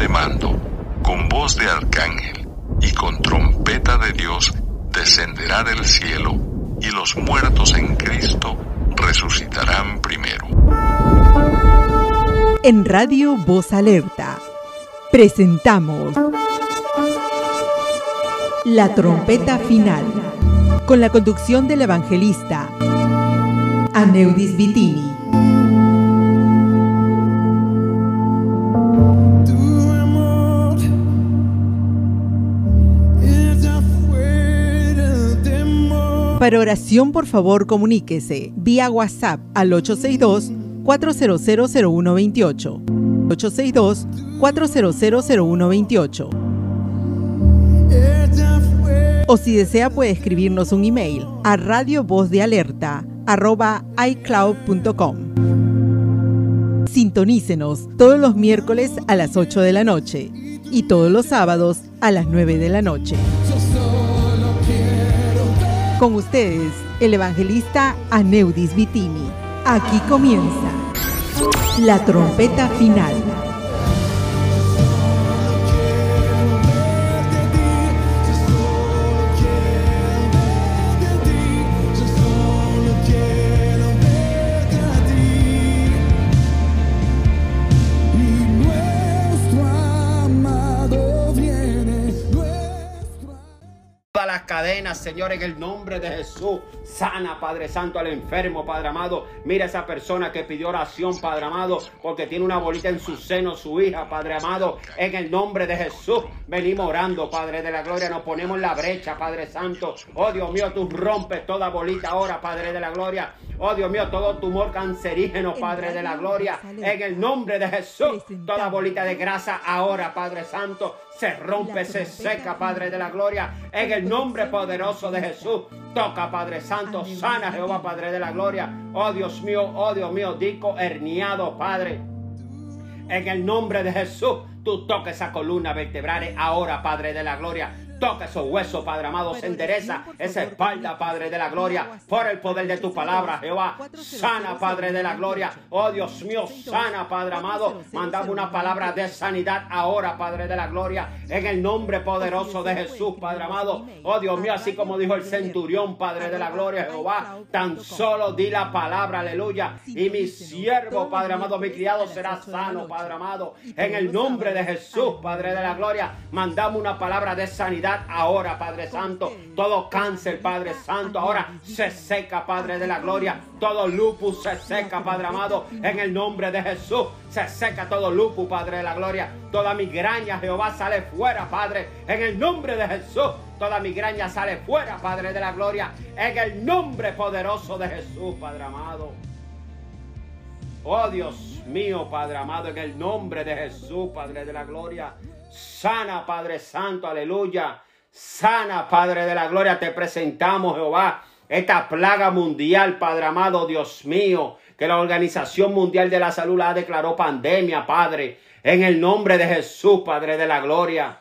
de mando, con voz de arcángel y con trompeta de Dios, descenderá del cielo, y los muertos en Cristo resucitarán primero. En Radio Voz Alerta presentamos La trompeta final, con la conducción del evangelista Aneudis Vitini. Para oración, por favor, comuníquese vía WhatsApp al 862-4000128. 862-4000128. O si desea, puede escribirnos un email a radiovozdealerta.icloud.com. Sintonícenos todos los miércoles a las 8 de la noche y todos los sábados a las 9 de la noche. Con ustedes, el evangelista Aneudis Vitini. Aquí comienza la trompeta final. Señor, en el nombre de Jesús. Sana, Padre Santo, al enfermo, Padre amado. Mira esa persona que pidió oración, Padre amado, porque tiene una bolita en su seno, su hija, Padre amado. En el nombre de Jesús, venimos orando, Padre de la gloria. Nos ponemos en la brecha, Padre Santo. Oh Dios mío, tú rompes toda bolita ahora, Padre de la gloria. Oh Dios mío, todo tumor cancerígeno, Padre de la gloria. En el nombre de Jesús, toda bolita de grasa ahora, Padre Santo se rompe, se seca, Padre de la gloria, en el nombre poderoso de Jesús. Toca, Padre Santo, sana, Jehová, Padre de la gloria. Oh Dios mío, oh Dios mío, dico herniado, Padre. En el nombre de Jesús, tú toca esa columna vertebral ahora, Padre de la gloria. Toca esos huesos, Padre amado. Se endereza esa espalda, Padre de la gloria. Por el poder de tu palabra, Jehová. Sana, Padre de la gloria. Oh Dios mío, sana, Padre amado. Mandamos una palabra de sanidad ahora, Padre de la gloria. En el nombre poderoso de Jesús, Padre amado. Oh Dios mío, así como dijo el centurión, Padre de la gloria, Jehová. Tan solo di la palabra, aleluya. Y mi siervo, Padre amado, mi criado será sano, Padre amado. En el nombre de Jesús, Padre de la gloria. Mandamos una palabra de sanidad ahora, Padre Santo. Todo cáncer, Padre Santo, ahora se seca, Padre de la gloria. Todo lupus se seca, Padre amado, en el nombre de Jesús. Se seca todo lupus, Padre de la gloria. Toda migraña, Jehová, sale fuera, Padre, en el nombre de Jesús. Toda migraña sale fuera, Padre de la gloria, en el nombre poderoso de Jesús, Padre amado. Oh Dios mío, Padre amado, en el nombre de Jesús, Padre de la gloria. Sana, Padre Santo, aleluya. Sana, Padre de la gloria, te presentamos, Jehová, esta plaga mundial, Padre amado, Dios mío, que la Organización Mundial de la Salud la declaró pandemia, Padre, en el nombre de Jesús, Padre de la gloria.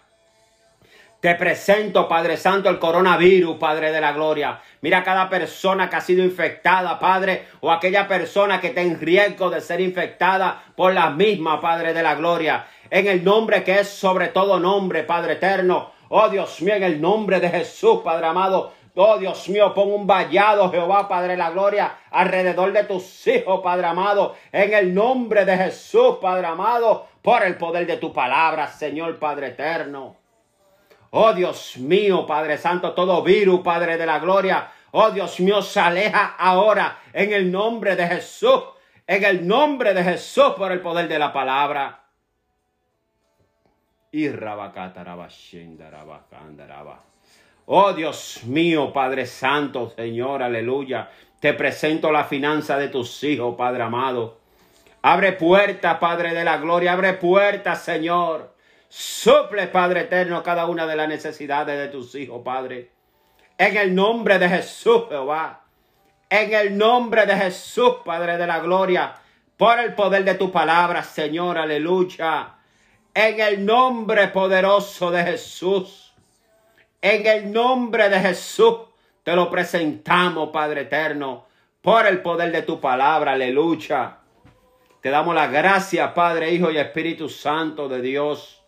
Te presento, Padre Santo, el coronavirus, Padre de la Gloria. Mira cada persona que ha sido infectada, Padre, o aquella persona que está en riesgo de ser infectada por la misma, Padre de la Gloria. En el nombre que es sobre todo nombre, Padre eterno. Oh Dios mío, en el nombre de Jesús, Padre amado. Oh Dios mío, pon un vallado, Jehová, Padre la gloria, alrededor de tus hijos, Padre amado. En el nombre de Jesús, Padre amado, por el poder de tu palabra, Señor, Padre eterno. Oh Dios mío, Padre Santo, todo virus, Padre de la gloria. Oh Dios mío, se aleja ahora en el nombre de Jesús. En el nombre de Jesús, por el poder de la palabra. Oh Dios mío, Padre Santo, Señor, aleluya. Te presento la finanza de tus hijos, Padre amado. Abre puertas, Padre de la gloria. Abre puertas, Señor. Suple, Padre eterno, cada una de las necesidades de tus hijos, Padre. En el nombre de Jesús, Jehová. En el nombre de Jesús, Padre de la gloria. Por el poder de tu palabra, Señor, aleluya. En el nombre poderoso de Jesús. En el nombre de Jesús. Te lo presentamos, Padre eterno. Por el poder de tu palabra, aleluya. Te damos la gracia, Padre, Hijo y Espíritu Santo de Dios.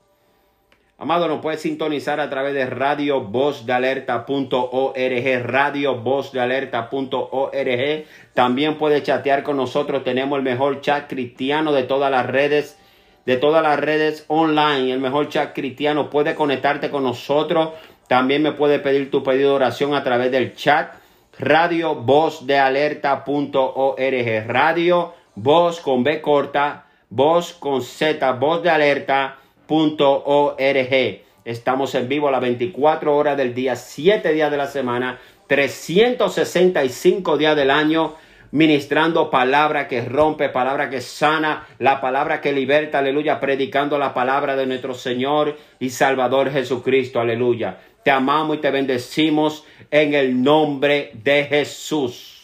Amado, nos puede sintonizar a través de radio voz de alerta.org, radio voz de alerta.org. También puede chatear con nosotros. Tenemos el mejor chat cristiano de todas las redes, de todas las redes online. El mejor chat cristiano. Puede conectarte con nosotros. También me puede pedir tu pedido de oración a través del chat. Radio voz de alerta.org. Radio voz con B corta, voz con Z, voz de alerta .org. Estamos en vivo a las 24 horas del día, 7 días de la semana, 365 días del año, ministrando palabra que rompe, palabra que sana, la palabra que liberta, aleluya, predicando la palabra de nuestro Señor y Salvador Jesucristo, aleluya. Te amamos y te bendecimos en el nombre de Jesús.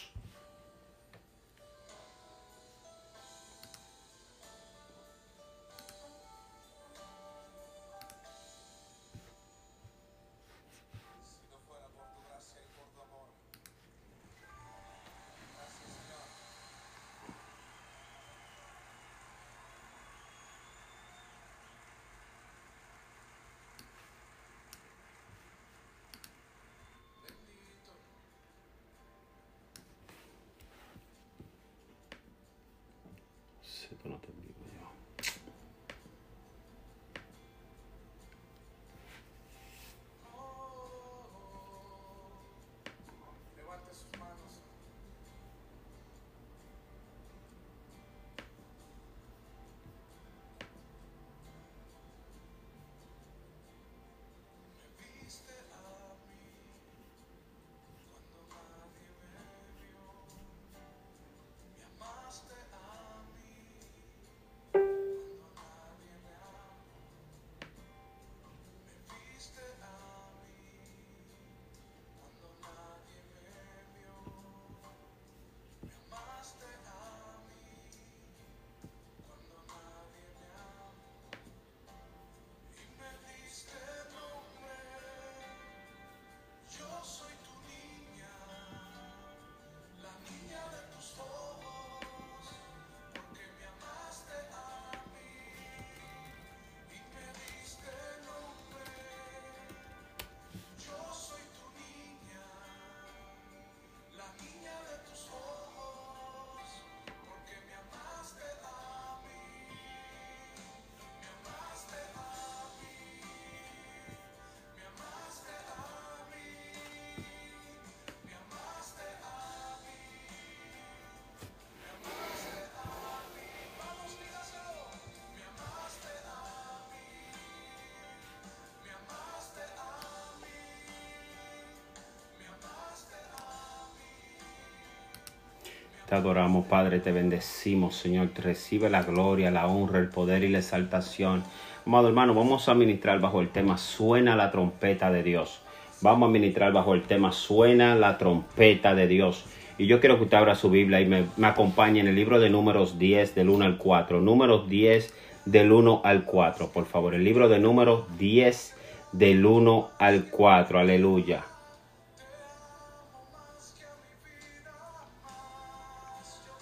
Te adoramos, Padre, te bendecimos, Señor. recibe la gloria, la honra, el poder y la exaltación. Amado hermano, vamos a ministrar bajo el tema Suena la trompeta de Dios. Vamos a ministrar bajo el tema Suena la trompeta de Dios. Y yo quiero que usted abra su Biblia y me, me acompañe en el libro de Números 10, del 1 al 4. Números 10, del 1 al 4, por favor. El libro de Números 10, del 1 al 4. Aleluya.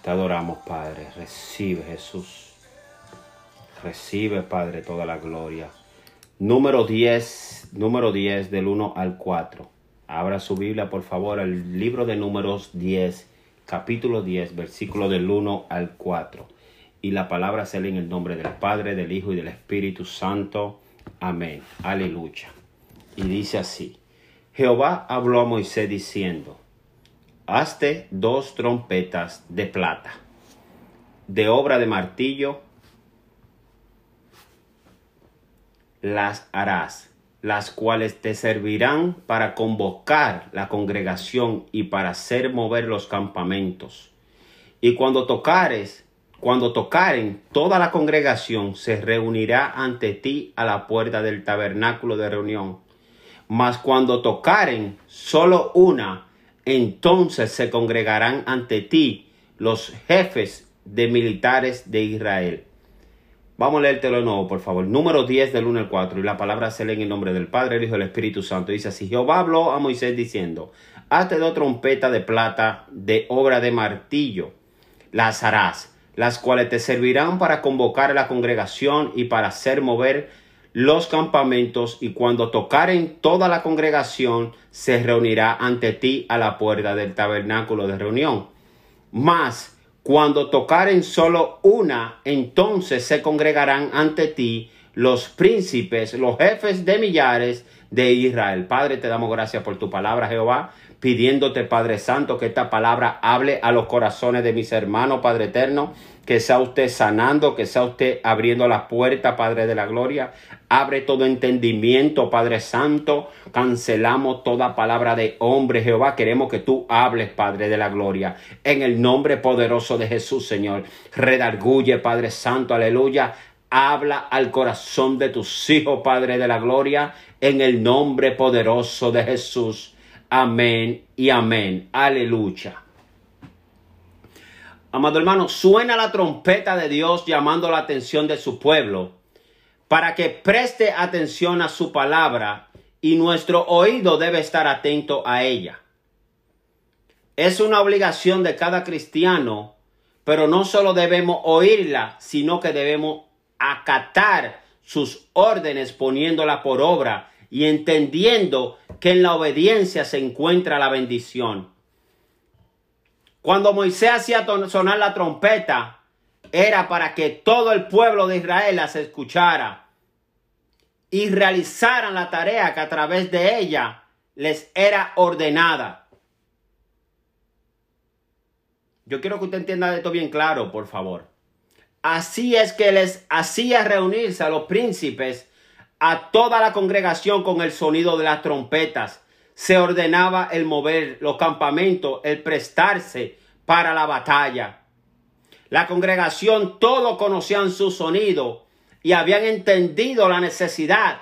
Te adoramos, Padre. Recibe, Jesús. Recibe, Padre, toda la gloria. Número 10, número 10 del 1 al 4. Abra su Biblia, por favor, al libro de Números 10, capítulo 10, versículo del 1 al 4. Y la palabra se lee en el nombre del Padre, del Hijo y del Espíritu Santo. Amén. Aleluya. Y dice así. Jehová habló a Moisés diciendo, Hazte dos trompetas de plata, de obra de martillo, las harás, las cuales te servirán para convocar la congregación y para hacer mover los campamentos. Y cuando tocares, cuando tocaren, toda la congregación se reunirá ante ti a la puerta del tabernáculo de reunión. Mas cuando tocaren solo una, entonces se congregarán ante ti los jefes de militares de Israel. Vamos a leértelo de nuevo, por favor. Número 10 del 1 al 4. Y la palabra se lee en el nombre del Padre, el Hijo y el Espíritu Santo. Dice así: Jehová habló a Moisés diciendo: Hazte dos trompetas de plata de obra de martillo. Las harás, las cuales te servirán para convocar a la congregación y para hacer mover los campamentos y cuando tocaren toda la congregación se reunirá ante ti a la puerta del tabernáculo de reunión. Mas cuando tocaren solo una, entonces se congregarán ante ti los príncipes, los jefes de millares de Israel. Padre, te damos gracias por tu palabra, Jehová pidiéndote, Padre Santo, que esta palabra hable a los corazones de mis hermanos, Padre Eterno, que sea usted sanando, que sea usted abriendo la puerta, Padre de la Gloria. Abre todo entendimiento, Padre Santo. Cancelamos toda palabra de hombre, Jehová. Queremos que tú hables, Padre de la Gloria. En el nombre poderoso de Jesús, Señor. Redarguye, Padre Santo, aleluya. Habla al corazón de tus hijos, Padre de la Gloria, en el nombre poderoso de Jesús. Amén y amén. Aleluya. Amado hermano, suena la trompeta de Dios llamando la atención de su pueblo para que preste atención a su palabra y nuestro oído debe estar atento a ella. Es una obligación de cada cristiano, pero no solo debemos oírla, sino que debemos acatar sus órdenes poniéndola por obra y entendiendo que en la obediencia se encuentra la bendición. Cuando Moisés hacía sonar la trompeta, era para que todo el pueblo de Israel las escuchara y realizaran la tarea que a través de ella les era ordenada. Yo quiero que usted entienda esto bien claro, por favor. Así es que les hacía reunirse a los príncipes a toda la congregación con el sonido de las trompetas. Se ordenaba el mover los campamentos, el prestarse para la batalla. La congregación todos conocían su sonido y habían entendido la necesidad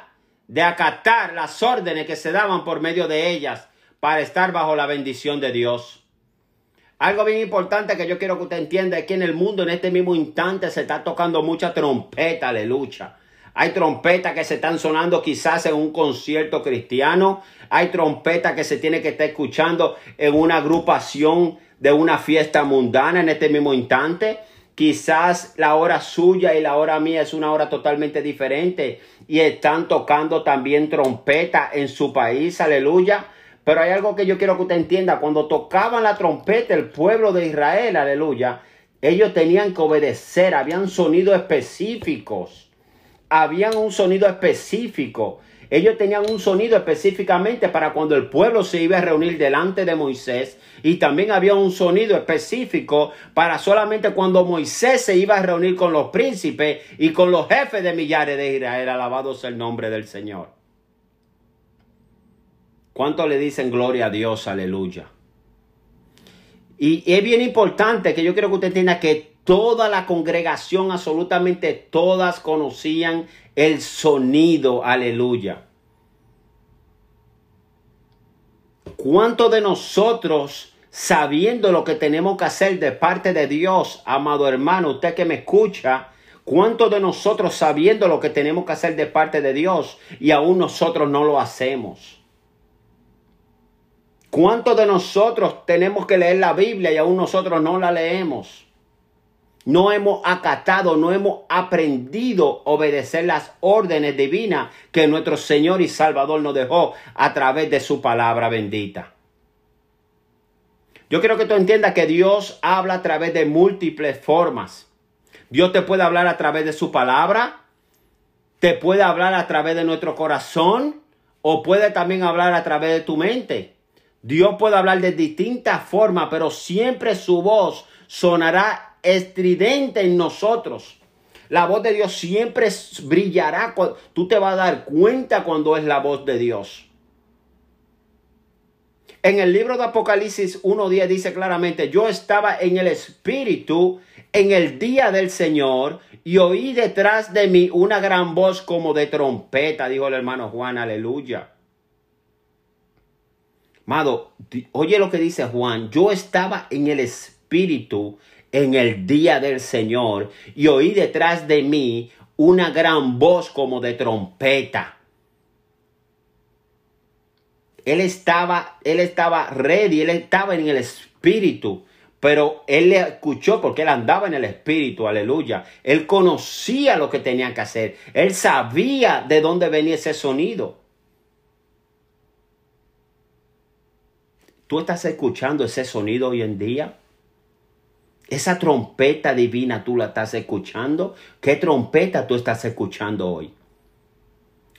de acatar las órdenes que se daban por medio de ellas para estar bajo la bendición de Dios. Algo bien importante que yo quiero que usted entienda es que en el mundo en este mismo instante se está tocando mucha trompeta, aleluya. Hay trompetas que se están sonando quizás en un concierto cristiano. Hay trompetas que se tiene que estar escuchando en una agrupación de una fiesta mundana en este mismo instante. Quizás la hora suya y la hora mía es una hora totalmente diferente y están tocando también trompeta en su país, aleluya. Pero hay algo que yo quiero que usted entienda. Cuando tocaban la trompeta el pueblo de Israel, aleluya, ellos tenían que obedecer, habían sonidos específicos habían un sonido específico. Ellos tenían un sonido específicamente para cuando el pueblo se iba a reunir delante de Moisés. Y también había un sonido específico para solamente cuando Moisés se iba a reunir con los príncipes y con los jefes de millares de Israel. Alabado sea el nombre del Señor. ¿Cuánto le dicen gloria a Dios? Aleluya. Y es bien importante que yo quiero que usted entienda que Toda la congregación, absolutamente todas conocían el sonido, aleluya. ¿Cuántos de nosotros, sabiendo lo que tenemos que hacer de parte de Dios, amado hermano, usted que me escucha, ¿Cuántos de nosotros sabiendo lo que tenemos que hacer de parte de Dios y aún nosotros no lo hacemos? ¿Cuántos de nosotros tenemos que leer la Biblia y aún nosotros no la leemos? No hemos acatado, no hemos aprendido a obedecer las órdenes divinas que nuestro Señor y Salvador nos dejó a través de su palabra bendita. Yo quiero que tú entiendas que Dios habla a través de múltiples formas. Dios te puede hablar a través de su palabra, te puede hablar a través de nuestro corazón o puede también hablar a través de tu mente. Dios puede hablar de distintas formas, pero siempre su voz sonará estridente en nosotros. La voz de Dios siempre brillará. Tú te vas a dar cuenta cuando es la voz de Dios. En el libro de Apocalipsis 1.10 dice claramente, yo estaba en el Espíritu en el día del Señor y oí detrás de mí una gran voz como de trompeta, dijo el hermano Juan, aleluya. Amado, oye lo que dice Juan, yo estaba en el Espíritu en el día del Señor y oí detrás de mí una gran voz como de trompeta. Él estaba, él estaba ready, él estaba en el espíritu Pero él le escuchó porque él andaba en el Espíritu, aleluya. Él conocía lo que tenía que hacer. Él sabía de dónde venía ese sonido. ¿Tú estás escuchando ese sonido hoy en día? Esa trompeta divina tú la estás escuchando. ¿Qué trompeta tú estás escuchando hoy?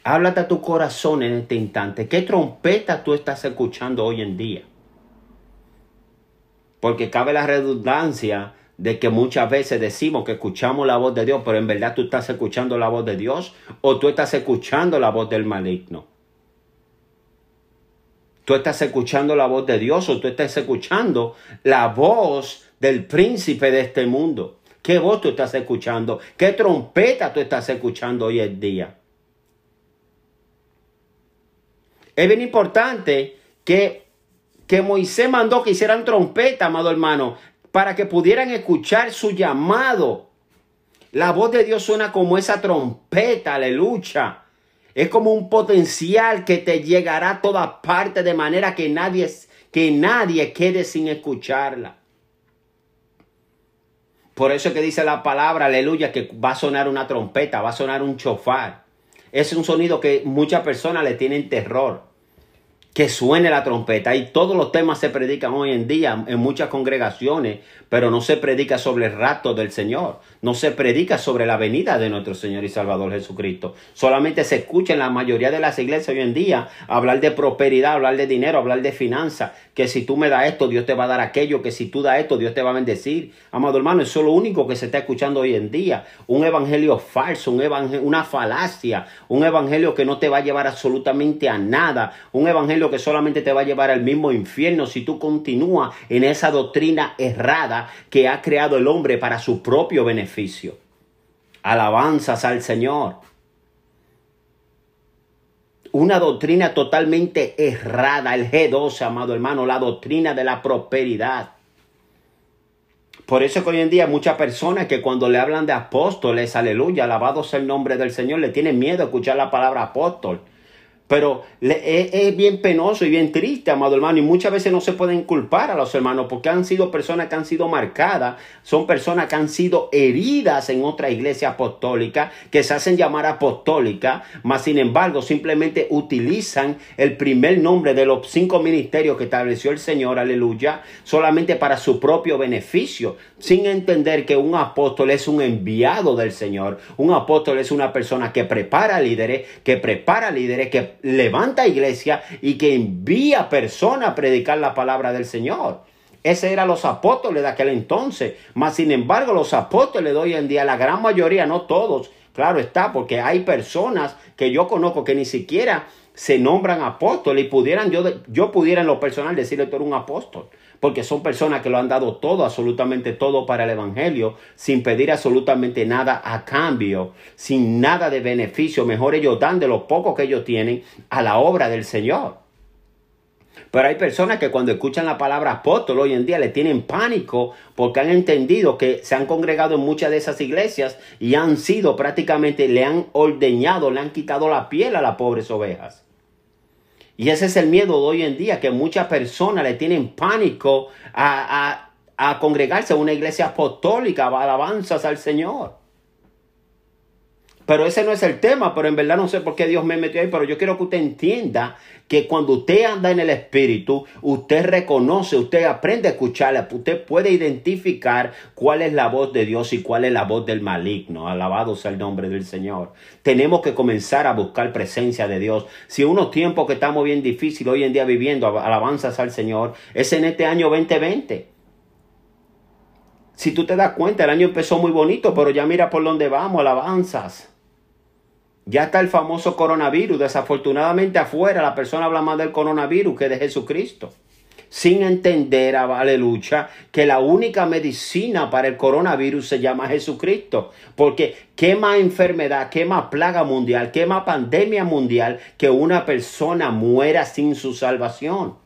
Háblate a tu corazón en este instante. ¿Qué trompeta tú estás escuchando hoy en día? Porque cabe la redundancia de que muchas veces decimos que escuchamos la voz de Dios, pero en verdad tú estás escuchando la voz de Dios o tú estás escuchando la voz del maligno. Tú estás escuchando la voz de Dios o tú estás escuchando la voz del príncipe de este mundo. ¿Qué voz tú estás escuchando? ¿Qué trompeta tú estás escuchando hoy en día? Es bien importante que, que Moisés mandó que hicieran trompeta, amado hermano, para que pudieran escuchar su llamado. La voz de Dios suena como esa trompeta, aleluya. Es como un potencial que te llegará a todas partes de manera que nadie, que nadie quede sin escucharla. Por eso es que dice la palabra, aleluya, que va a sonar una trompeta, va a sonar un chofar. Es un sonido que muchas personas le tienen terror. Que suene la trompeta. Y todos los temas se predican hoy en día en muchas congregaciones, pero no se predica sobre el rato del Señor. No se predica sobre la venida de nuestro Señor y Salvador Jesucristo. Solamente se escucha en la mayoría de las iglesias hoy en día hablar de prosperidad, hablar de dinero, hablar de finanzas. Que si tú me das esto, Dios te va a dar aquello. Que si tú das esto, Dios te va a bendecir. Amado hermano, eso es lo único que se está escuchando hoy en día. Un evangelio falso, un evangelio, una falacia. Un evangelio que no te va a llevar absolutamente a nada. Un evangelio que solamente te va a llevar al mismo infierno si tú continúas en esa doctrina errada que ha creado el hombre para su propio beneficio. Alabanzas al Señor. Una doctrina totalmente errada, el G12, amado hermano, la doctrina de la prosperidad. Por eso que hoy en día muchas personas que cuando le hablan de apóstoles, aleluya, alabado el nombre del Señor, le tienen miedo a escuchar la palabra apóstol. Pero es, bien penoso y bien triste, amado hermano, y muchas veces no se pueden culpar a los hermanos porque han sido personas que han sido marcadas, son personas que han sido heridas en otra iglesia apostólica, que se hacen llamar apostólica, mas sin embargo simplemente utilizan el primer nombre de los cinco ministerios que estableció el Señor, aleluya, solamente para su propio beneficio, sin entender que un apóstol es un enviado del Señor, un apóstol es una persona que prepara líderes, que prepara líderes, que levanta iglesia y que envía personas a predicar la palabra del Señor. Ese eran los apóstoles de aquel entonces. Mas, sin embargo, los apóstoles de hoy en día, la gran mayoría, no todos, claro está, porque hay personas que yo conozco que ni siquiera se nombran apóstoles y pudieran, yo, yo pudiera en lo personal decirle tú eres un apóstol porque son personas que lo han dado todo, absolutamente todo para el Evangelio, sin pedir absolutamente nada a cambio, sin nada de beneficio. Mejor ellos dan de lo poco que ellos tienen a la obra del Señor. Pero hay personas que cuando escuchan la palabra apóstol hoy en día le tienen pánico porque han entendido que se han congregado en muchas de esas iglesias y han sido prácticamente, le han ordeñado, le han quitado la piel a las pobres ovejas. Y ese es el miedo de hoy en día, que muchas personas le tienen pánico a, a, congregarse a una iglesia apostólica, a alabanzas al Señor. Pero ese no es el tema, pero en verdad no sé por qué Dios me metió ahí, pero yo quiero que usted entienda que cuando usted anda en el Espíritu, usted reconoce, usted aprende a escucharla, usted puede identificar cuál es la voz de Dios y cuál es la voz del maligno. Alabado sea el nombre del Señor. Tenemos que comenzar a buscar presencia de Dios. Si unos tiempos que estamos bien difíciles hoy en día viviendo, alabanzas al Señor, es en este año 2020. Si tú te das cuenta, el año empezó muy bonito, pero ya mira por dónde vamos, alabanzas. Ya está el famoso coronavirus. Desafortunadamente afuera la persona habla más del coronavirus que de Jesucristo. Sin entender, aleluya, que la única medicina para el coronavirus se llama Jesucristo. Porque qué más enfermedad, qué más plaga mundial, qué más pandemia mundial que una persona muera sin su salvación.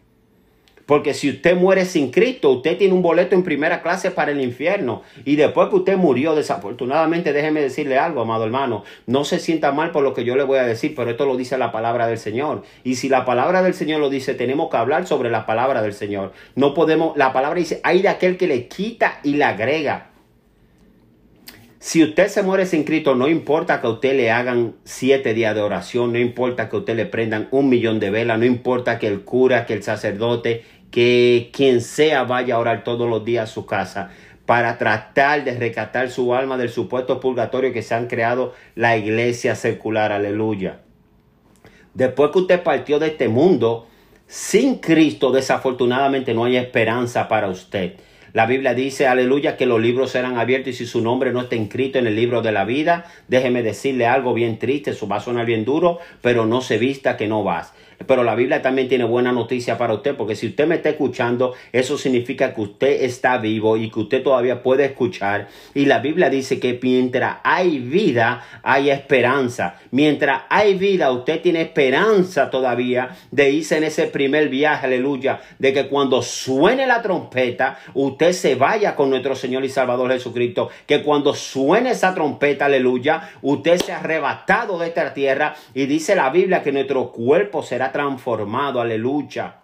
Porque si usted muere sin Cristo, usted tiene un boleto en primera clase para el infierno. Y después que usted murió, desafortunadamente, déjeme decirle algo, amado hermano. No se sienta mal por lo que yo le voy a decir, pero esto lo dice la palabra del Señor. Y si la palabra del Señor lo dice, tenemos que hablar sobre la palabra del Señor. No podemos, la palabra dice, hay de aquel que le quita y le agrega. Si usted se muere sin Cristo, no importa que a usted le hagan siete días de oración, no importa que a usted le prendan un millón de velas, no importa que el cura, que el sacerdote, que quien sea vaya a orar todos los días a su casa para tratar de rescatar su alma del supuesto purgatorio que se han creado la iglesia secular, aleluya. Después que usted partió de este mundo, sin Cristo desafortunadamente no hay esperanza para usted. La Biblia dice, aleluya, que los libros serán abiertos y si su nombre no está inscrito en el libro de la vida, déjeme decirle algo bien triste, eso va a sonar bien duro, pero no se vista que no vas. Pero la Biblia también tiene buena noticia para usted, porque si usted me está escuchando, eso significa que usted está vivo y que usted todavía puede escuchar. Y la Biblia dice que mientras hay vida, hay esperanza. Mientras hay vida, usted tiene esperanza todavía de irse en ese primer viaje, aleluya, de que cuando suene la trompeta, usted se vaya con nuestro Señor y Salvador Jesucristo. Que cuando suene esa trompeta, aleluya, usted se ha arrebatado de esta tierra y dice la Biblia que nuestro cuerpo será transformado, aleluya.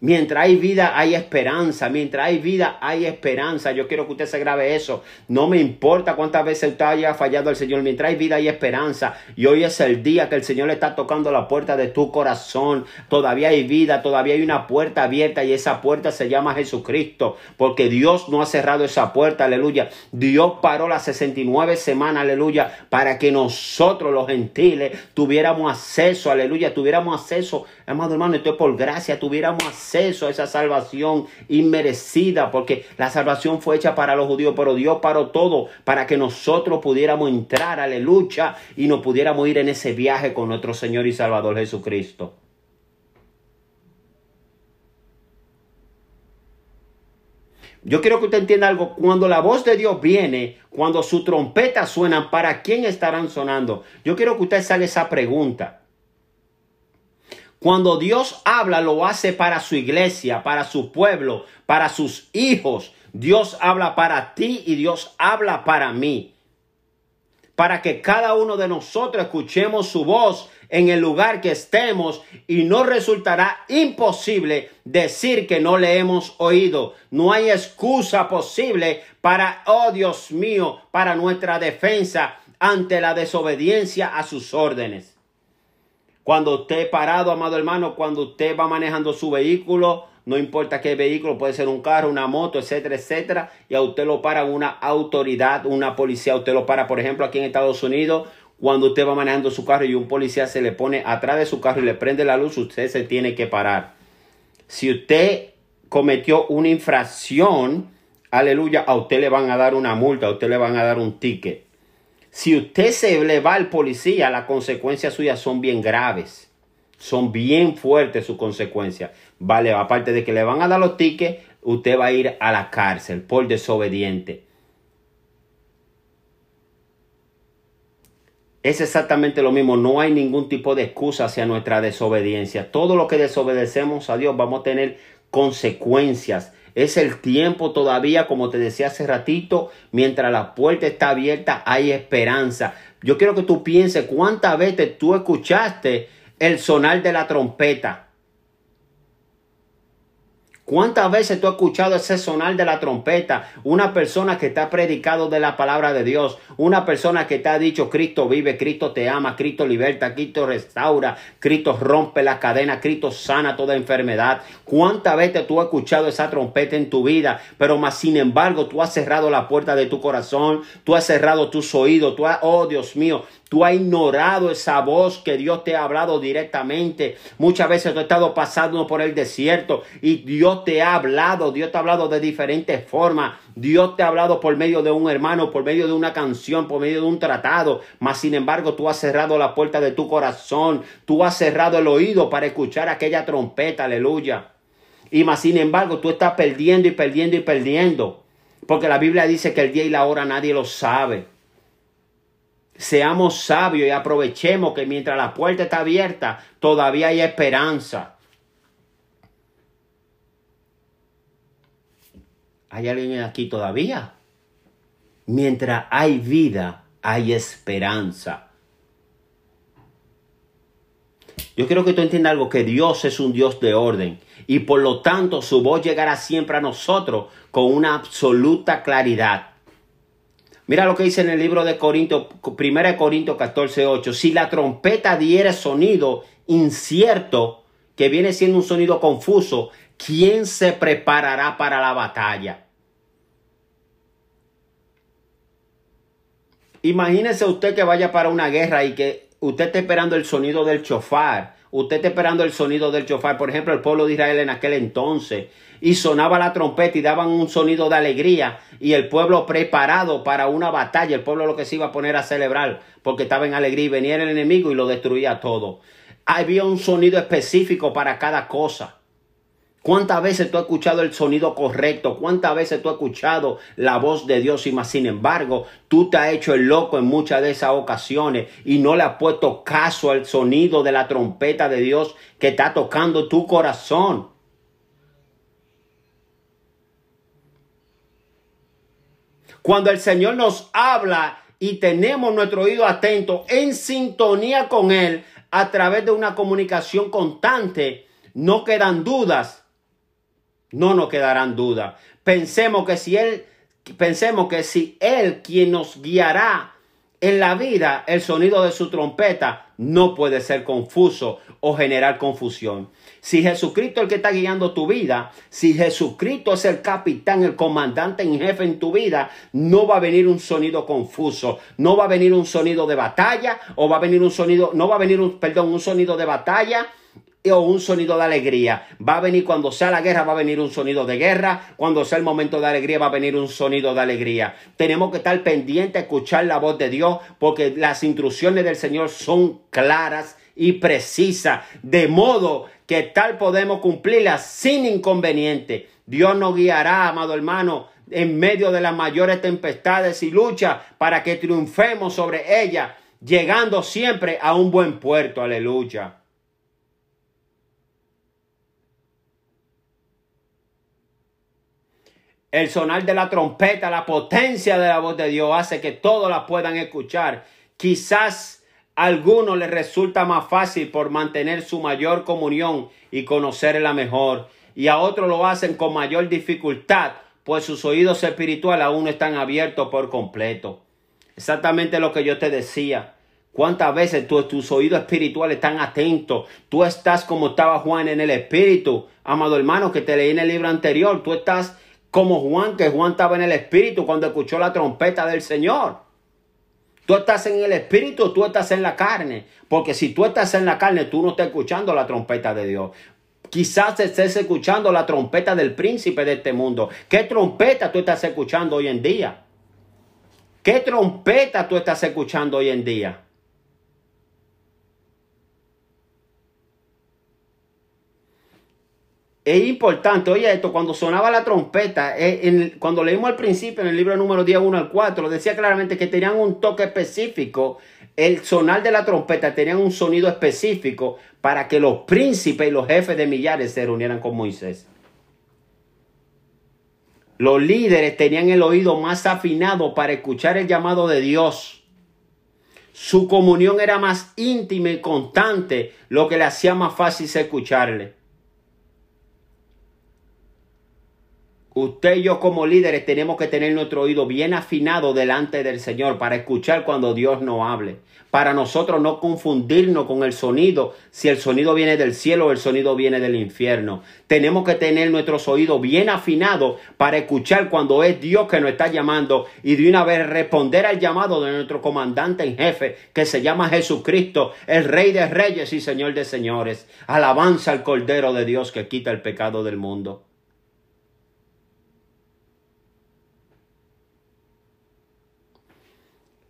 Mientras hay vida, hay esperanza. Mientras hay vida, hay esperanza. Yo quiero que usted se grabe eso. No me importa cuántas veces usted haya fallado al Señor. Mientras hay vida, hay esperanza. Y hoy es el día que el Señor está tocando la puerta de tu corazón. Todavía hay vida, todavía hay una puerta abierta y esa puerta se llama Jesucristo. Porque Dios no ha cerrado esa puerta, aleluya. Dios paró las 69 semanas, aleluya, para que nosotros los gentiles tuviéramos acceso, aleluya, tuviéramos acceso, amado hermano, esto es por gracia, tuviéramos acceso acceso a esa salvación inmerecida, porque la salvación fue hecha para los judíos, pero Dios paró todo para que nosotros pudiéramos entrar, aleluya, y nos pudiéramos ir en ese viaje con nuestro Señor y Salvador Jesucristo. Yo quiero que usted entienda algo. Cuando la voz de Dios viene, cuando su trompeta suena, ¿para quién estarán sonando? Yo quiero que usted haga esa pregunta. Cuando Dios habla, lo hace para su iglesia, para su pueblo, para sus hijos. Dios habla para ti y Dios habla para mí. Para que cada uno de nosotros escuchemos su voz en el lugar que estemos y no resultará imposible decir que no le hemos oído. No hay excusa posible para, oh Dios mío, para nuestra defensa ante la desobediencia a sus órdenes. Cuando usted parado, amado hermano, cuando usted va manejando su vehículo, no importa qué vehículo, puede ser un carro, una moto, etcétera, etcétera, y a usted lo para una autoridad, una policía, usted lo para, por ejemplo, aquí en Estados Unidos, cuando usted va manejando su carro y un policía se le pone atrás de su carro y le prende la luz, usted se tiene que parar. Si usted cometió una infracción, aleluya, a usted le van a dar una multa, a usted le van a dar un ticket. Si usted se le va al policía, las consecuencias suyas son bien graves. Son bien fuertes sus consecuencias. Vale, aparte de que le van a dar los tickets, usted va a ir a la cárcel por desobediente. Es exactamente lo mismo, no hay ningún tipo de excusa hacia nuestra desobediencia. Todo lo que desobedecemos a Dios vamos a tener consecuencias es el tiempo todavía, como te decía hace ratito, mientras la puerta está abierta, hay esperanza. Yo quiero que tú pienses cuántas veces tú escuchaste el sonar de la trompeta. ¿Cuántas veces tú has escuchado ese sonar de la trompeta? Una persona que te ha predicado de la palabra de Dios. Una persona que te ha dicho Cristo vive, Cristo te ama, Cristo liberta, Cristo restaura, Cristo rompe la cadena, Cristo sana toda enfermedad. ¿Cuántas veces tú has escuchado esa trompeta en tu vida? Pero más sin embargo tú has cerrado la puerta de tu corazón, tú has cerrado tus oídos, tú has, oh Dios mío, Tú has ignorado esa voz que Dios te ha hablado directamente. Muchas veces tú has estado pasando por el desierto y Dios te ha hablado. Dios te ha hablado de diferentes formas. Dios te ha hablado por medio de un hermano, por medio de una canción, por medio de un tratado. Mas sin embargo tú has cerrado la puerta de tu corazón. Tú has cerrado el oído para escuchar aquella trompeta. Aleluya. Y más sin embargo tú estás perdiendo y perdiendo y perdiendo. Porque la Biblia dice que el día y la hora nadie lo sabe. Seamos sabios y aprovechemos que mientras la puerta está abierta, todavía hay esperanza. ¿Hay alguien aquí todavía? Mientras hay vida, hay esperanza. Yo quiero que tú entiendas algo, que Dios es un Dios de orden y por lo tanto su voz llegará siempre a nosotros con una absoluta claridad. Mira lo que dice en el libro de Corinto, 1 Corintios 14, 8. Si la trompeta diera sonido incierto, que viene siendo un sonido confuso, ¿quién se preparará para la batalla? Imagínese usted que vaya para una guerra y que usted esté esperando el sonido del chofar. Usted está esperando el sonido del chofar. Por ejemplo, el pueblo de Israel en aquel entonces. Y sonaba la trompeta y daban un sonido de alegría. Y el pueblo preparado para una batalla. El pueblo lo que se iba a poner a celebrar. Porque estaba en alegría. Y venía el enemigo y lo destruía todo. Había un sonido específico para cada cosa. ¿Cuántas veces tú has escuchado el sonido correcto? ¿Cuántas veces tú has escuchado la voz de Dios? Y más sin embargo, tú te has hecho el loco en muchas de esas ocasiones y no le has puesto caso al sonido de la trompeta de Dios que está tocando tu corazón. Cuando el Señor nos habla y tenemos nuestro oído atento en sintonía con Él a través de una comunicación constante, no quedan dudas no nos quedarán dudas. Pensemos que si Él, pensemos que si Él quien nos guiará en la vida, el sonido de su trompeta no puede ser confuso o generar confusión. Si Jesucristo es el que está guiando tu vida, si Jesucristo es el capitán, el comandante en jefe en tu vida, no va a venir un sonido confuso, no va a venir un sonido de batalla o va a venir un sonido, no va a venir un, perdón, un sonido de batalla o un sonido de alegría. Va a venir cuando sea la guerra, va a venir un sonido de guerra. Cuando sea el momento de alegría, va a venir un sonido de alegría. Tenemos que estar pendientes escuchar la voz de Dios porque las instrucciones del Señor son claras y precisas. De modo que tal podemos cumplirlas sin inconveniente. Dios nos guiará, amado hermano, en medio de las mayores tempestades y luchas para que triunfemos sobre ellas, llegando siempre a un buen puerto. Aleluya. El sonar de la trompeta, la potencia de la voz de Dios hace que todos la puedan escuchar. Quizás a algunos les resulta más fácil por mantener su mayor comunión y conocerla mejor. Y a otros lo hacen con mayor dificultad, pues sus oídos espirituales aún están abiertos por completo. Exactamente lo que yo te decía. ¿Cuántas veces tus oídos espirituales están atentos? Tú estás como estaba Juan en el espíritu. Amado hermano, que te leí en el libro anterior. Tú estás como Juan, que Juan estaba en el Espíritu cuando escuchó la trompeta del Señor. Tú estás en el Espíritu, tú estás en la carne. Porque si tú estás en la carne, tú no estás escuchando la trompeta de Dios. Quizás estés escuchando la trompeta del príncipe de este mundo. ¿Qué trompeta tú estás escuchando hoy en día? ¿Qué trompeta tú estás escuchando hoy en día? Es importante, oye esto, cuando sonaba la trompeta, eh, cuando leímos al principio en el libro número 10, 1 al 4, decía claramente que tenían un toque específico, el sonar de la trompeta tenían un sonido específico para que los príncipes y los jefes de millares se reunieran con Moisés. Los líderes tenían el oído más afinado para escuchar el llamado de Dios. Su comunión era más íntima y constante, lo que le hacía más fácil escucharle. Usted y yo como líderes tenemos que tener nuestro oído bien afinado delante del Señor para escuchar cuando Dios nos hable. Para nosotros no confundirnos con el sonido, si el sonido viene del cielo o el sonido viene del infierno. Tenemos que tener nuestros oídos bien afinados para escuchar cuando es Dios que nos está llamando y de una vez responder al llamado de nuestro comandante en jefe que se llama Jesucristo, el Rey de Reyes y Señor de Señores. Alabanza al Cordero de Dios que quita el pecado del mundo.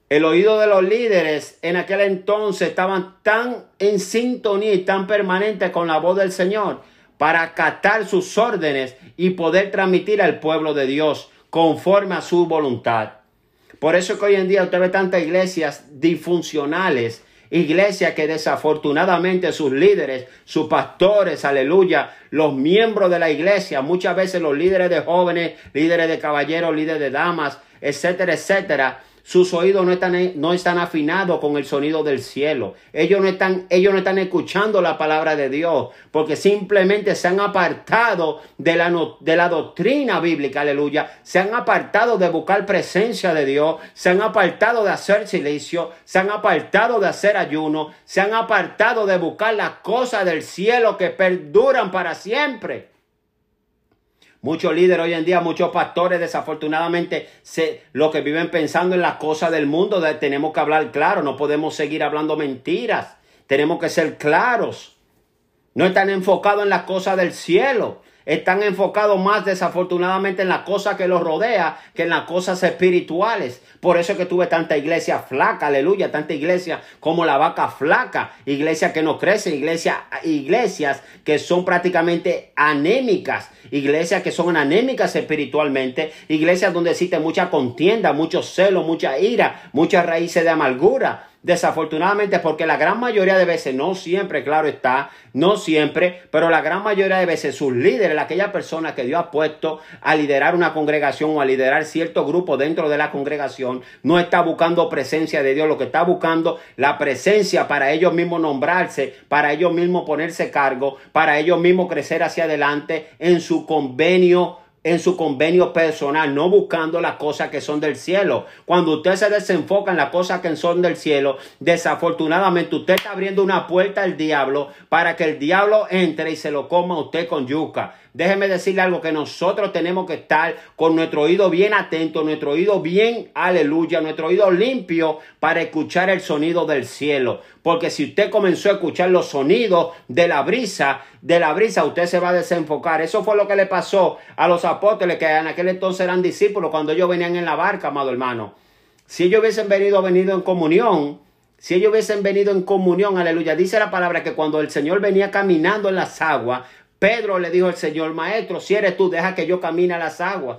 El oído de los líderes en aquel entonces estaban tan en sintonía y tan permanente con la voz del Señor para acatar sus órdenes y poder transmitir al pueblo de Dios conforme a su voluntad. Por eso que hoy en día usted ve tantas iglesias disfuncionales Iglesia que desafortunadamente sus líderes, sus pastores, aleluya, los miembros de la iglesia, muchas veces los líderes de jóvenes, líderes de caballeros, líderes de damas, etcétera, etcétera, sus oídos no están, no están afinados con el sonido del cielo. Ellos no, están, ellos no están escuchando la palabra de Dios porque simplemente se han apartado de la, de la doctrina bíblica, aleluya. Se han apartado de buscar presencia de Dios. Se han apartado de hacer silencio. Se han apartado de hacer ayuno. Se han apartado de buscar las cosas del cielo que perduran para siempre. Muchos líderes hoy en día, muchos pastores, desafortunadamente, se, lo que viven pensando en las cosas del mundo, tenemos que hablar claro, no podemos seguir hablando mentiras, tenemos que ser claros. No están enfocados en las cosas del cielo están enfocados más desafortunadamente en la cosa que los rodea que en las cosas espirituales. Por eso es que tuve tanta iglesia flaca, aleluya, tanta iglesia como la vaca flaca, iglesia que no crece, iglesia, iglesias que son prácticamente anémicas, iglesias que son anémicas espiritualmente, iglesias donde existe mucha contienda, mucho celo, mucha ira, muchas raíces de amargura. Desafortunadamente, porque la gran mayoría de veces, no siempre, claro está, no siempre, pero la gran mayoría de veces sus líderes, aquella persona que Dios ha puesto a liderar una congregación o a liderar cierto grupo dentro de la congregación, no está buscando presencia de Dios, lo que está buscando la presencia para ellos mismos nombrarse, para ellos mismos ponerse cargo, para ellos mismos crecer hacia adelante en su convenio en su convenio personal, no buscando las cosas que son del cielo. Cuando usted se desenfoca en las cosas que son del cielo, desafortunadamente usted está abriendo una puerta al diablo para que el diablo entre y se lo coma a usted con yuca. Déjeme decirle algo que nosotros tenemos que estar con nuestro oído bien atento, nuestro oído bien, aleluya, nuestro oído limpio para escuchar el sonido del cielo. Porque si usted comenzó a escuchar los sonidos de la brisa, de la brisa, usted se va a desenfocar. Eso fue lo que le pasó a los apóstoles que en aquel entonces eran discípulos cuando ellos venían en la barca, amado hermano. Si ellos hubiesen venido, venido en comunión, si ellos hubiesen venido en comunión, aleluya, dice la palabra que cuando el Señor venía caminando en las aguas, Pedro le dijo al Señor, maestro, si eres tú, deja que yo camine a las aguas.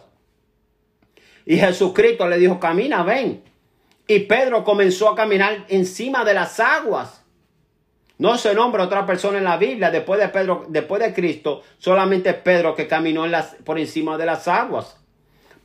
Y Jesucristo le dijo, camina, ven. Y Pedro comenzó a caminar encima de las aguas. No se nombra otra persona en la Biblia después de Pedro, después de Cristo, solamente Pedro que caminó las, por encima de las aguas.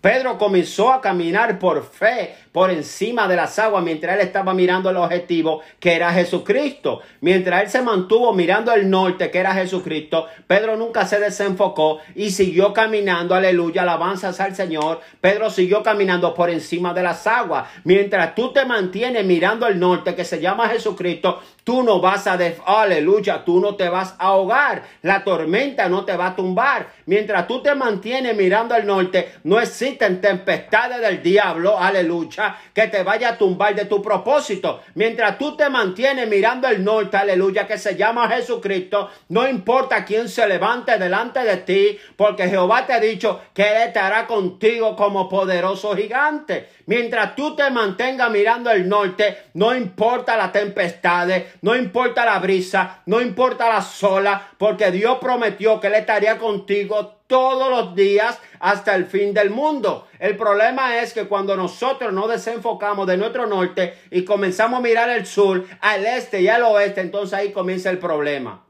Pedro comenzó a caminar por fe por encima de las aguas mientras él estaba mirando el objetivo que era Jesucristo. Mientras él se mantuvo mirando el norte que era Jesucristo, Pedro nunca se desenfocó y siguió caminando, aleluya, alabanzas al Señor. Pedro siguió caminando por encima de las aguas. Mientras tú te mantienes mirando el norte que se llama Jesucristo, tú no vas a, aleluya, tú no te vas a ahogar. La tormenta no te va a tumbar. Mientras tú te mantienes mirando al norte, no existen tempestades del diablo, aleluya que te vaya a tumbar de tu propósito. Mientras tú te mantienes mirando el norte, aleluya, que se llama Jesucristo, no importa quién se levante delante de ti, porque Jehová te ha dicho que Él estará contigo como poderoso gigante. Mientras tú te mantengas mirando el norte, no importa la tempestad, no importa la brisa, no importa la sola, porque Dios prometió que Él estaría contigo todos los días hasta el fin del mundo. El problema es que cuando nosotros nos desenfocamos de nuestro norte y comenzamos a mirar el sur, al este y al oeste, entonces ahí comienza el problema.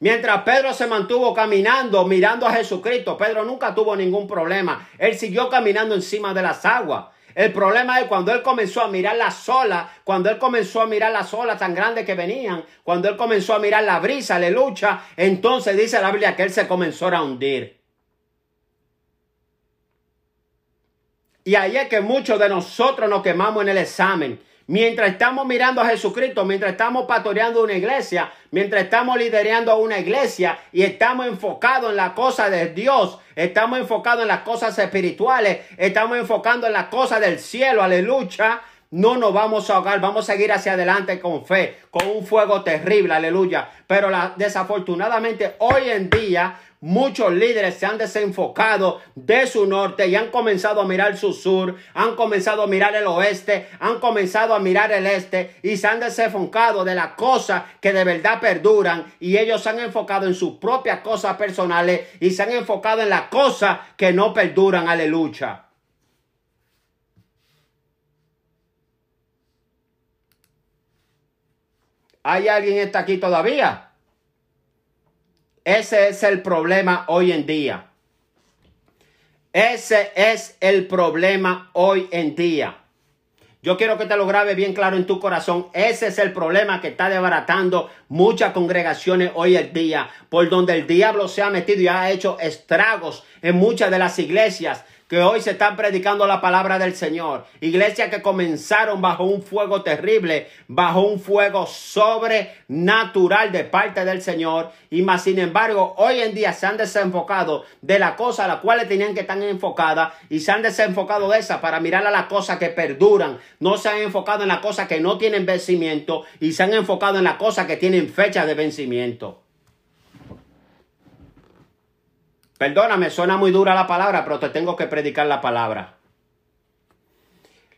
Mientras Pedro se mantuvo caminando, mirando a Jesucristo, Pedro nunca tuvo ningún problema. Él siguió caminando encima de las aguas. El problema es cuando él comenzó a mirar las olas, cuando él comenzó a mirar las olas tan grandes que venían, cuando él comenzó a mirar la brisa, lucha, entonces dice la Biblia que él se comenzó a hundir. Y ahí es que muchos de nosotros nos quemamos en el examen. Mientras estamos mirando a Jesucristo, mientras estamos pastoreando una iglesia, mientras estamos liderando una iglesia y estamos enfocados en la cosa de Dios, estamos enfocados en las cosas espirituales, estamos enfocando en las cosas del cielo, aleluya. No nos vamos a ahogar, vamos a seguir hacia adelante con fe, con un fuego terrible, aleluya. Pero la, desafortunadamente hoy en día Muchos líderes se han desenfocado de su norte y han comenzado a mirar su sur, han comenzado a mirar el oeste, han comenzado a mirar el este y se han desenfocado de las cosas que de verdad perduran y ellos se han enfocado en sus propias cosas personales y se han enfocado en las cosas que no perduran. Aleluya. ¿Hay alguien está aquí todavía? Ese es el problema hoy en día. Ese es el problema hoy en día. Yo quiero que te lo grabe bien claro en tu corazón. Ese es el problema que está desbaratando muchas congregaciones hoy en día, por donde el diablo se ha metido y ha hecho estragos en muchas de las iglesias que hoy se están predicando la palabra del Señor. Iglesias que comenzaron bajo un fuego terrible, bajo un fuego sobrenatural de parte del Señor. Y más sin embargo, hoy en día se han desenfocado de la cosa a la cual tenían que estar enfocadas y se han desenfocado de esa para mirar a las cosas que perduran. No se han enfocado en las cosas que no tienen vencimiento y se han enfocado en las cosas que tienen fecha de vencimiento. Perdóname, suena muy dura la palabra, pero te tengo que predicar la palabra.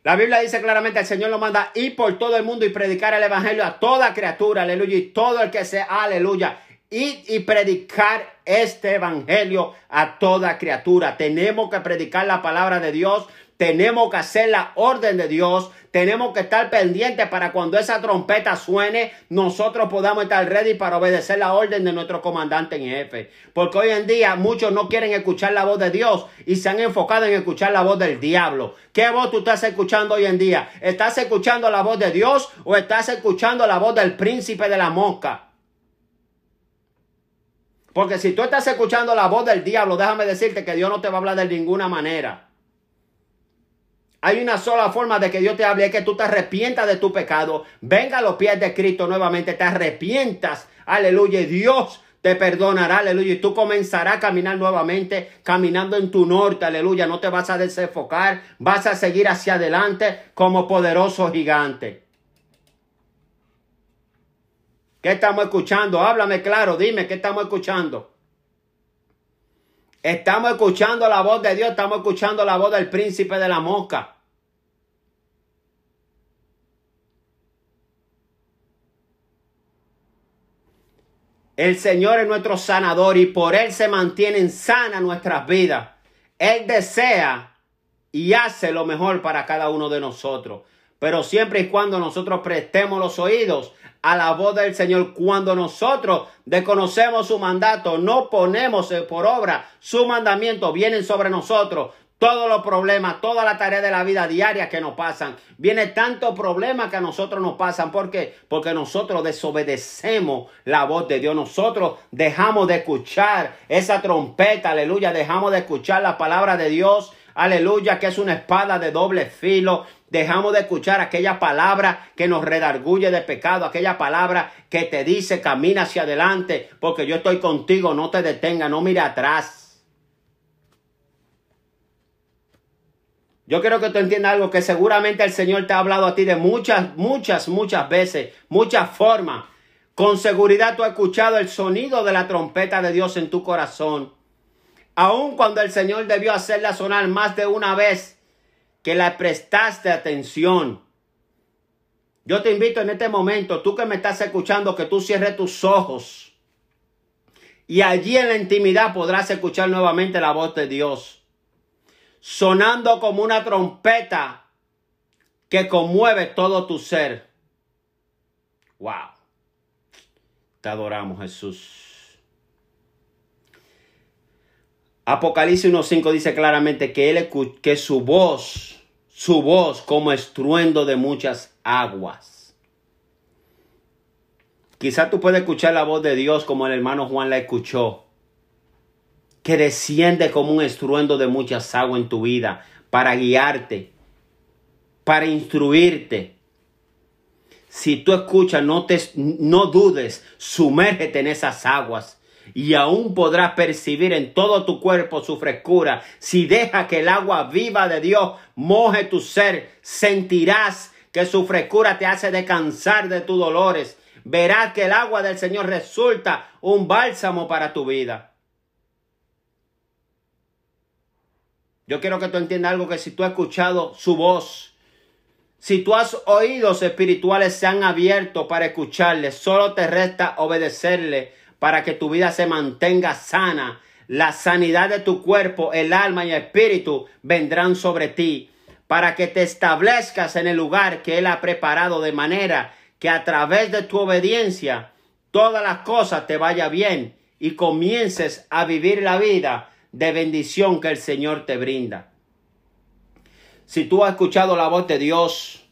La Biblia dice claramente, el Señor lo manda ir por todo el mundo y predicar el Evangelio a toda criatura, aleluya, y todo el que sea, aleluya. Ir y predicar este Evangelio a toda criatura. Tenemos que predicar la palabra de Dios tenemos que hacer la orden de Dios. Tenemos que estar pendientes para cuando esa trompeta suene, nosotros podamos estar ready para obedecer la orden de nuestro comandante en jefe. Porque hoy en día muchos no quieren escuchar la voz de Dios y se han enfocado en escuchar la voz del diablo. ¿Qué voz tú estás escuchando hoy en día? ¿Estás escuchando la voz de Dios o estás escuchando la voz del príncipe de la mosca? Porque si tú estás escuchando la voz del diablo, déjame decirte que Dios no te va a hablar de ninguna manera. Hay una sola forma de que Dios te hable, es que tú te arrepientas de tu pecado, venga a los pies de Cristo nuevamente, te arrepientas, aleluya, Dios te perdonará, aleluya, y tú comenzarás a caminar nuevamente, caminando en tu norte, aleluya, no te vas a desenfocar, vas a seguir hacia adelante como poderoso gigante. ¿Qué estamos escuchando? Háblame claro, dime, ¿qué estamos escuchando? Estamos escuchando la voz de Dios, estamos escuchando la voz del príncipe de la mosca. El Señor es nuestro sanador y por Él se mantienen sanas nuestras vidas. Él desea y hace lo mejor para cada uno de nosotros. Pero siempre y cuando nosotros prestemos los oídos a la voz del Señor, cuando nosotros desconocemos su mandato, no ponemos por obra su mandamiento, vienen sobre nosotros todos los problemas, toda la tarea de la vida diaria que nos pasan. Viene tanto problema que a nosotros nos pasan. ¿Por qué? Porque nosotros desobedecemos la voz de Dios. Nosotros dejamos de escuchar esa trompeta, aleluya. Dejamos de escuchar la palabra de Dios, aleluya, que es una espada de doble filo. Dejamos de escuchar aquella palabra que nos redarguye de pecado, aquella palabra que te dice camina hacia adelante, porque yo estoy contigo, no te detenga, no mire atrás. Yo quiero que tú entiendas algo que seguramente el Señor te ha hablado a ti de muchas, muchas, muchas veces, muchas formas. Con seguridad tú has escuchado el sonido de la trompeta de Dios en tu corazón. Aun cuando el Señor debió hacerla sonar más de una vez que la prestaste atención. Yo te invito en este momento, tú que me estás escuchando, que tú cierres tus ojos. Y allí en la intimidad podrás escuchar nuevamente la voz de Dios. Sonando como una trompeta que conmueve todo tu ser. Wow. Te adoramos, Jesús. Apocalipsis 1.5 dice claramente que, él, que su voz, su voz como estruendo de muchas aguas. Quizá tú puedes escuchar la voz de Dios como el hermano Juan la escuchó, que desciende como un estruendo de muchas aguas en tu vida para guiarte, para instruirte. Si tú escuchas, no, te, no dudes, sumérgete en esas aguas y aún podrás percibir en todo tu cuerpo su frescura. Si deja que el agua viva de Dios moje tu ser, sentirás que su frescura te hace descansar de tus dolores. Verás que el agua del Señor resulta un bálsamo para tu vida. Yo quiero que tú entiendas algo que si tú has escuchado su voz, si tú has oídos espirituales se han abierto para escucharle, solo te resta obedecerle para que tu vida se mantenga sana. La sanidad de tu cuerpo, el alma y el espíritu vendrán sobre ti para que te establezcas en el lugar que Él ha preparado de manera que a través de tu obediencia todas las cosas te vaya bien y comiences a vivir la vida de bendición que el Señor te brinda. Si tú has escuchado la voz de Dios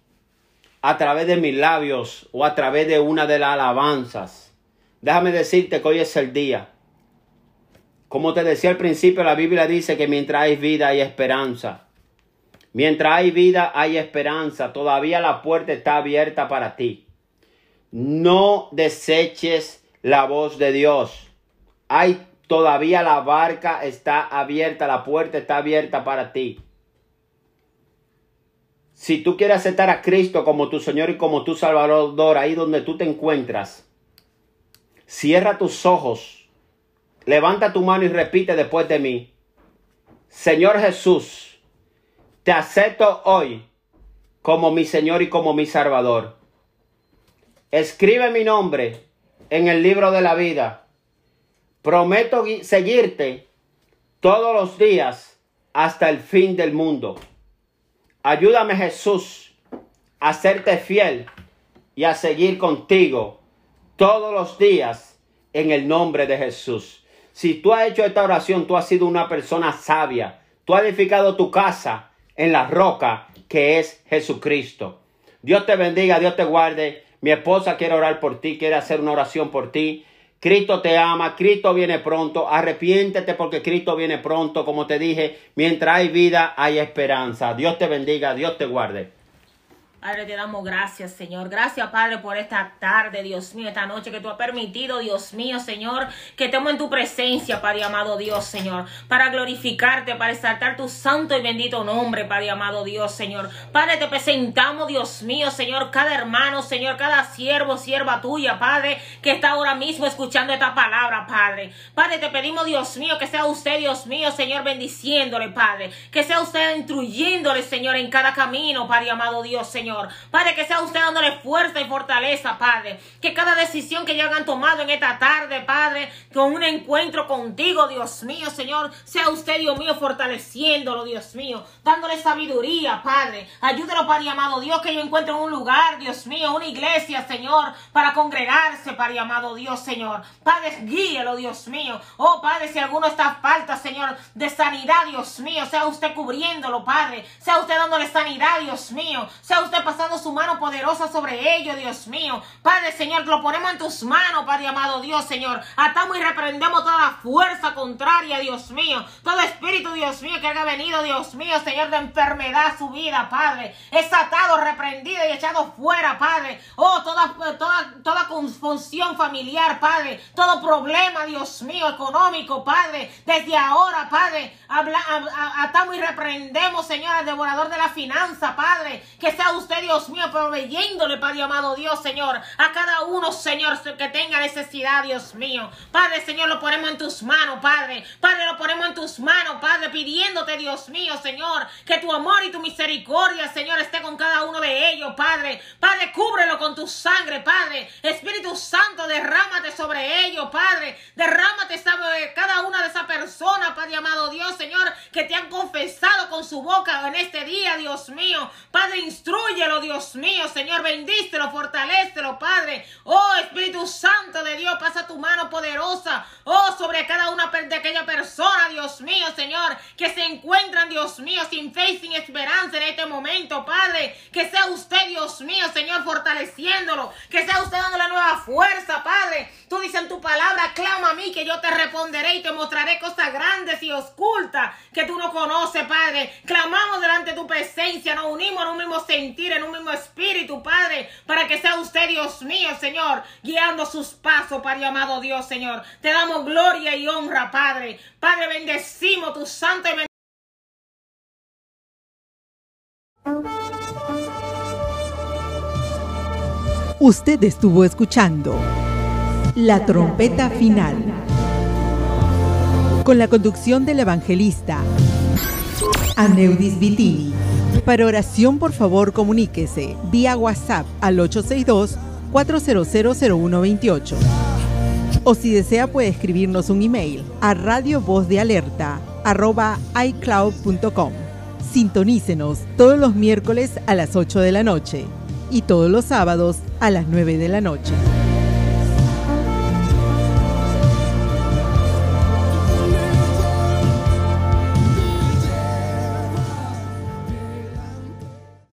a través de mis labios o a través de una de las alabanzas, déjame decirte que hoy es el día. Como te decía al principio, la Biblia dice que mientras hay vida hay esperanza. Mientras hay vida hay esperanza. Todavía la puerta está abierta para ti. No deseches la voz de Dios. Hay todavía la barca está abierta, la puerta está abierta para ti. Si tú quieres aceptar a Cristo como tu Señor y como tu Salvador, ahí donde tú te encuentras, cierra tus ojos, levanta tu mano y repite después de mí, Señor Jesús, te acepto hoy como mi Señor y como mi Salvador. Escribe mi nombre en el libro de la vida. Prometo seguirte todos los días hasta el fin del mundo. Ayúdame Jesús a serte fiel y a seguir contigo todos los días en el nombre de Jesús. Si tú has hecho esta oración, tú has sido una persona sabia. Tú has edificado tu casa en la roca que es Jesucristo. Dios te bendiga, Dios te guarde. Mi esposa quiere orar por ti, quiere hacer una oración por ti. Cristo te ama, Cristo viene pronto, arrepiéntete porque Cristo viene pronto, como te dije, mientras hay vida hay esperanza. Dios te bendiga, Dios te guarde. Padre, te damos gracias, Señor. Gracias, Padre, por esta tarde, Dios mío, esta noche que tú has permitido, Dios mío, Señor, que estemos en tu presencia, Padre amado Dios, Señor, para glorificarte, para exaltar tu santo y bendito nombre, Padre amado Dios, Señor. Padre, te presentamos, Dios mío, Señor, cada hermano, Señor, cada siervo, sierva tuya, Padre, que está ahora mismo escuchando esta palabra, Padre. Padre, te pedimos, Dios mío, que sea usted, Dios mío, Señor, bendiciéndole, Padre. Que sea usted instruyéndole, Señor, en cada camino, Padre amado Dios, Señor. Padre, que sea usted dándole fuerza y fortaleza, Padre. Que cada decisión que ya hayan tomado en esta tarde, Padre, con un encuentro contigo, Dios mío, Señor, sea usted, Dios mío, fortaleciéndolo, Dios mío, dándole sabiduría, Padre. Ayúdelo, Padre amado Dios, que yo encuentre un lugar, Dios mío, una iglesia, Señor, para congregarse, Padre amado Dios, Señor. Padre, guíelo, Dios mío. Oh, Padre, si alguno está falta, Señor, de sanidad, Dios mío, sea usted cubriéndolo, Padre. Sea usted dándole sanidad, Dios mío. Sea usted pasando su mano poderosa sobre ellos, Dios mío. Padre, Señor, lo ponemos en tus manos, Padre amado Dios, Señor. Atamos y reprendemos toda fuerza contraria, Dios mío. Todo espíritu, Dios mío, que haya venido, Dios mío, Señor, de enfermedad a su vida, Padre. Es atado, reprendido y echado fuera, Padre. Oh, toda, toda, toda confusión familiar, Padre. Todo problema, Dios mío, económico, Padre. Desde ahora, Padre, atamos y reprendemos, Señor, al devorador de la finanza, Padre. Que sea usted Dios mío, proveyéndole, Padre amado Dios, Señor, a cada uno, Señor, que tenga necesidad, Dios mío. Padre, Señor, lo ponemos en tus manos, Padre. Padre, lo ponemos en tus manos, Padre, pidiéndote, Dios mío, Señor, que tu amor y tu misericordia, Señor, esté con cada uno de ellos, Padre. Padre, cúbrelo con tu sangre, Padre. Espíritu Santo, derrámate sobre ellos, Padre. Derrámate sobre cada una de esas personas, Padre amado Dios, Señor, que te han confesado con su boca en este día, Dios mío. Padre, instruye Dios mío, Señor, bendícelo, fortalecelo, Padre. Oh, Espíritu Santo de Dios, pasa tu mano poderosa, de aquella persona, Dios mío, Señor, que se encuentran, Dios mío, sin fe y sin esperanza en este momento, Padre. Que sea usted, Dios mío, Señor, fortaleciéndolo, que sea usted dando la nueva fuerza, Padre. Tú dices en tu palabra, clama a mí que yo te responderé y te mostraré cosas grandes y ocultas que tú no conoces, Padre. Clamamos delante de tu presencia, nos unimos en un mismo sentir, en un mismo espíritu, Padre, para que sea usted, Dios mío, Señor, guiando sus pasos, Padre amado Dios, Señor. Te damos gloria y honra, Padre. Padre, bendecimos tu santo y Usted estuvo escuchando La Trompeta Final con la conducción del evangelista Aneudis Vitini. Para oración, por favor, comuníquese vía WhatsApp al 862-4000128. O si desea, puede escribirnos un email a radio voz de alerta iCloud.com. Sintonícenos todos los miércoles a las 8 de la noche y todos los sábados a las 9 de la noche.